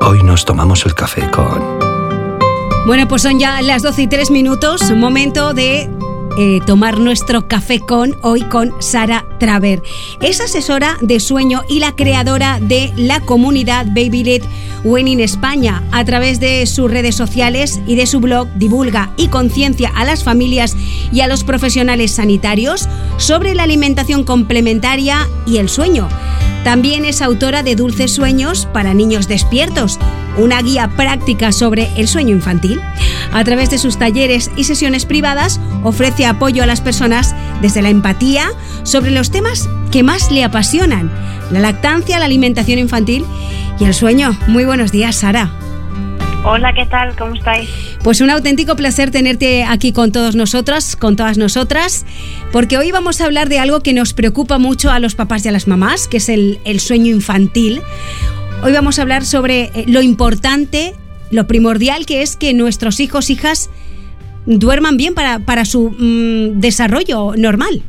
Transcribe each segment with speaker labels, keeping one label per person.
Speaker 1: Hoy nos tomamos el café con...
Speaker 2: Bueno, pues son ya las 12 y 3 minutos, momento de eh, tomar nuestro café con hoy con Sara Traver. Es asesora de sueño y la creadora de la comunidad Baby Led Winning España. A través de sus redes sociales y de su blog divulga y conciencia a las familias y a los profesionales sanitarios sobre la alimentación complementaria y el sueño. También es autora de Dulces Sueños para Niños Despiertos, una guía práctica sobre el sueño infantil. A través de sus talleres y sesiones privadas ofrece apoyo a las personas desde la empatía sobre los temas que más le apasionan, la lactancia, la alimentación infantil y el sueño. Muy buenos días, Sara.
Speaker 3: Hola, ¿qué tal? ¿Cómo estáis?
Speaker 2: Pues un auténtico placer tenerte aquí con todos nosotros, con todas nosotras, porque hoy vamos a hablar de algo que nos preocupa mucho a los papás y a las mamás, que es el, el sueño infantil. Hoy vamos a hablar sobre eh, lo importante, lo primordial que es que nuestros hijos, hijas, duerman bien para, para su mm, desarrollo normal.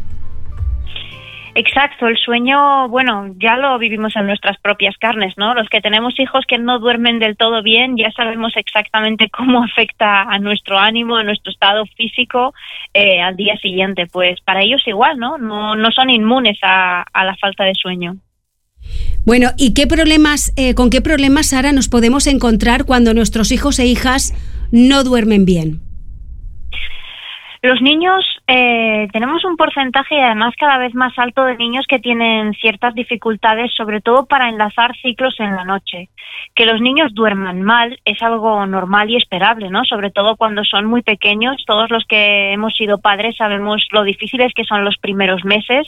Speaker 3: Exacto, el sueño, bueno, ya lo vivimos en nuestras propias carnes, ¿no? Los que tenemos hijos que no duermen del todo bien, ya sabemos exactamente cómo afecta a nuestro ánimo, a nuestro estado físico eh, al día siguiente. Pues para ellos igual, ¿no? No, no son inmunes a, a la falta de sueño.
Speaker 2: Bueno, ¿y qué problemas, eh, con qué problemas, Sara, nos podemos encontrar cuando nuestros hijos e hijas no duermen bien?
Speaker 3: Los niños, eh, tenemos un porcentaje y además cada vez más alto de niños que tienen ciertas dificultades, sobre todo para enlazar ciclos en la noche. Que los niños duerman mal es algo normal y esperable, ¿no? Sobre todo cuando son muy pequeños. Todos los que hemos sido padres sabemos lo difíciles que son los primeros meses,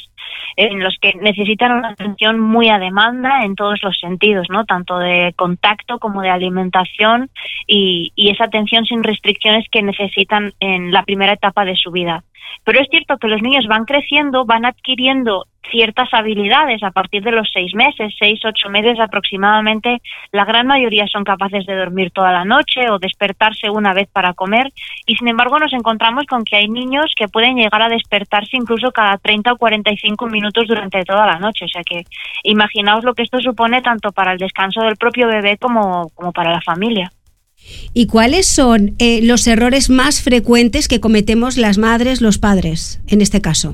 Speaker 3: en los que necesitan una atención muy a demanda en todos los sentidos, ¿no? Tanto de contacto como de alimentación y, y esa atención sin restricciones que necesitan en la primera etapa de su vida. Pero es cierto que los niños van creciendo, van adquiriendo ciertas habilidades a partir de los seis meses, seis, ocho meses aproximadamente. La gran mayoría son capaces de dormir toda la noche o despertarse una vez para comer y sin embargo nos encontramos con que hay niños que pueden llegar a despertarse incluso cada 30 o 45 minutos durante toda la noche. O sea que imaginaos lo que esto supone tanto para el descanso del propio bebé como, como para la familia.
Speaker 2: ¿Y cuáles son eh, los errores más frecuentes que cometemos las madres, los padres, en este caso?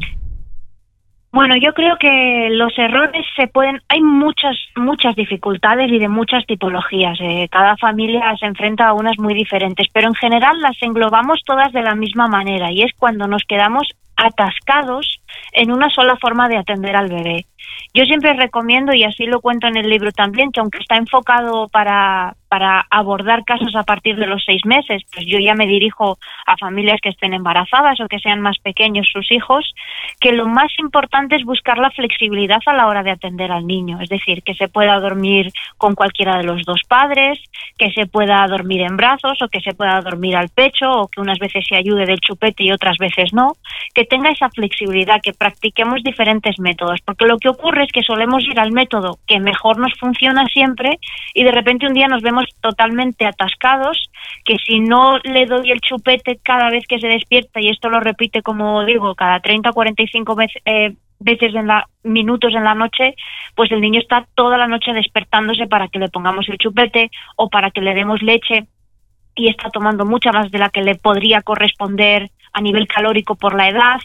Speaker 3: Bueno, yo creo que los errores se pueden. Hay muchas, muchas dificultades y de muchas tipologías. Eh, cada familia se enfrenta a unas muy diferentes, pero en general las englobamos todas de la misma manera y es cuando nos quedamos atascados en una sola forma de atender al bebé. Yo siempre recomiendo, y así lo cuento en el libro también, que aunque está enfocado para, para abordar casos a partir de los seis meses, pues yo ya me dirijo a familias que estén embarazadas o que sean más pequeños sus hijos, que lo más importante es buscar la flexibilidad a la hora de atender al niño, es decir, que se pueda dormir con cualquiera de los dos padres, que se pueda dormir en brazos o que se pueda dormir al pecho o que unas veces se ayude del chupete y otras veces no, que tenga esa flexibilidad, que practiquemos diferentes métodos, porque lo que es que solemos ir al método que mejor nos funciona siempre y de repente un día nos vemos totalmente atascados, que si no le doy el chupete cada vez que se despierta, y esto lo repite como digo, cada 30 o 45 veces, eh, veces en la minutos en la noche, pues el niño está toda la noche despertándose para que le pongamos el chupete o para que le demos leche y está tomando mucha más de la que le podría corresponder a nivel calórico por la edad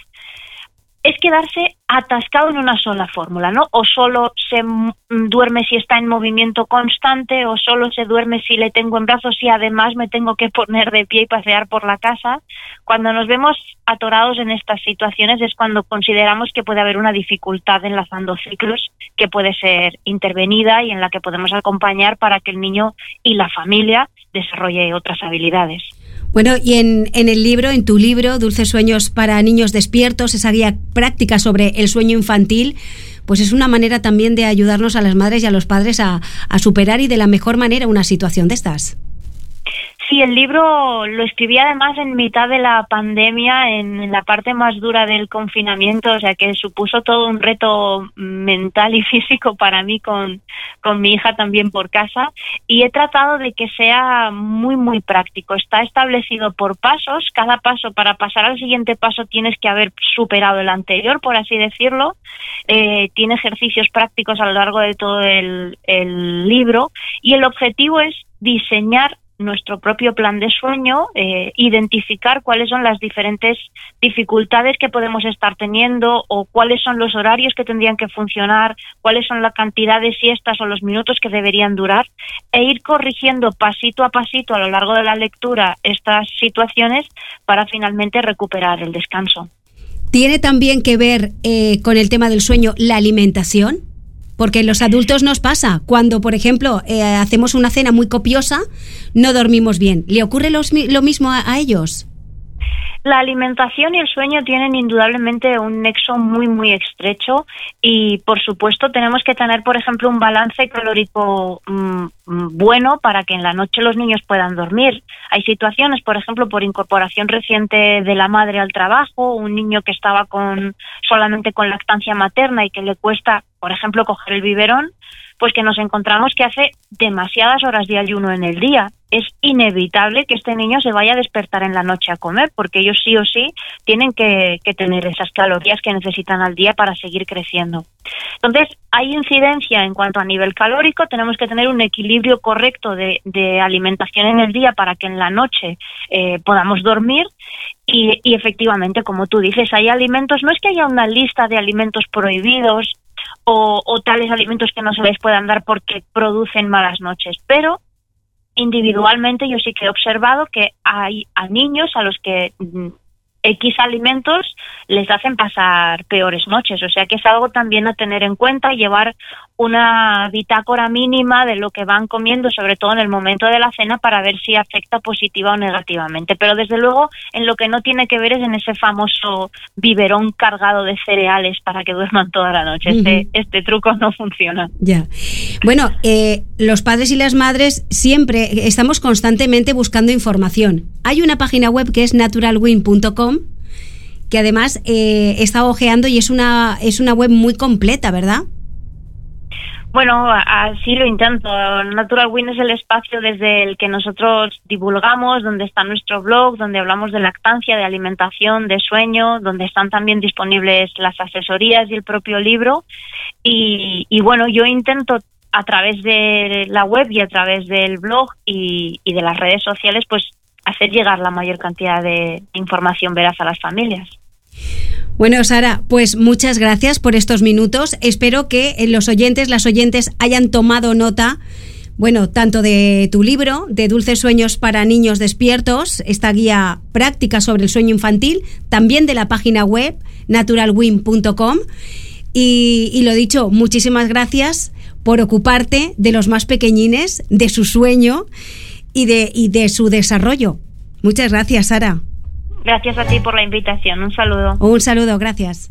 Speaker 3: es quedarse atascado en una sola fórmula, ¿no? O solo se duerme si está en movimiento constante, o solo se duerme si le tengo en brazos y además me tengo que poner de pie y pasear por la casa. Cuando nos vemos atorados en estas situaciones es cuando consideramos que puede haber una dificultad enlazando ciclos que puede ser intervenida y en la que podemos acompañar para que el niño y la familia desarrolle otras habilidades.
Speaker 2: Bueno, y en, en, el libro, en tu libro, Dulces Sueños para Niños Despiertos, esa guía práctica sobre el sueño infantil, pues es una manera también de ayudarnos a las madres y a los padres a, a superar y de la mejor manera una situación de estas.
Speaker 3: Sí, el libro lo escribí además en mitad de la pandemia, en la parte más dura del confinamiento, o sea que supuso todo un reto mental y físico para mí con, con mi hija también por casa y he tratado de que sea muy, muy práctico. Está establecido por pasos, cada paso para pasar al siguiente paso tienes que haber superado el anterior, por así decirlo. Eh, tiene ejercicios prácticos a lo largo de todo el, el libro y el objetivo es diseñar nuestro propio plan de sueño, eh, identificar cuáles son las diferentes dificultades que podemos estar teniendo o cuáles son los horarios que tendrían que funcionar, cuáles son la cantidad de siestas o los minutos que deberían durar e ir corrigiendo pasito a pasito a lo largo de la lectura estas situaciones para finalmente recuperar el descanso.
Speaker 2: ¿Tiene también que ver eh, con el tema del sueño la alimentación? Porque los adultos nos pasa. Cuando, por ejemplo, eh, hacemos una cena muy copiosa, no dormimos bien. ¿Le ocurre lo mismo a ellos?
Speaker 3: La alimentación y el sueño tienen indudablemente un nexo muy, muy estrecho y, por supuesto, tenemos que tener, por ejemplo, un balance calórico mm, mm, bueno para que en la noche los niños puedan dormir. Hay situaciones, por ejemplo, por incorporación reciente de la madre al trabajo, un niño que estaba con solamente con lactancia materna y que le cuesta, por ejemplo, coger el biberón, pues que nos encontramos que hace demasiadas horas de ayuno en el día. Es inevitable que este niño se vaya a despertar en la noche a comer, porque ellos sí o sí tienen que, tener esas calorías que necesitan al día para seguir creciendo. Entonces, hay incidencia en cuanto a nivel calórico, tenemos que tener un equilibrio correcto de, alimentación en el día para que en la noche eh, podamos dormir y, y, efectivamente, como tú dices, hay alimentos, no es que haya una lista de alimentos prohibidos o, tales alimentos que no se les puedan dar porque producen malas noches. Pero individualmente yo sí que he observado que hay a niños a los que mm, X alimentos les hacen pasar peores noches. O sea que es algo también a tener en cuenta, llevar una bitácora mínima de lo que van comiendo, sobre todo en el momento de la cena, para ver si afecta positiva o negativamente. Pero desde luego, en lo que no tiene que ver es en ese famoso biberón cargado de cereales para que duerman toda la noche. Este, este truco no funciona.
Speaker 2: Ya. Bueno, eh, los padres y las madres siempre estamos constantemente buscando información. Hay una página web que es naturalwin.com que además eh, está ojeando y es una, es una web muy completa, ¿verdad?
Speaker 3: Bueno, así lo intento. Natural Win es el espacio desde el que nosotros divulgamos, donde está nuestro blog, donde hablamos de lactancia, de alimentación, de sueño, donde están también disponibles las asesorías y el propio libro. Y, bueno, yo intento a través de la web y a través del blog y, y de las redes sociales, pues hacer llegar la mayor cantidad de información veraz a las familias.
Speaker 2: Bueno, Sara, pues muchas gracias por estos minutos. Espero que los oyentes, las oyentes hayan tomado nota. Bueno, tanto de tu libro, de Dulces Sueños para Niños Despiertos, esta guía práctica sobre el sueño infantil, también de la página web naturalwin.com. Y, y lo dicho, muchísimas gracias por ocuparte de los más pequeñines, de su sueño y de, y de su desarrollo. Muchas gracias, Sara.
Speaker 3: Gracias a ti por la invitación. Un saludo.
Speaker 2: Un saludo, gracias.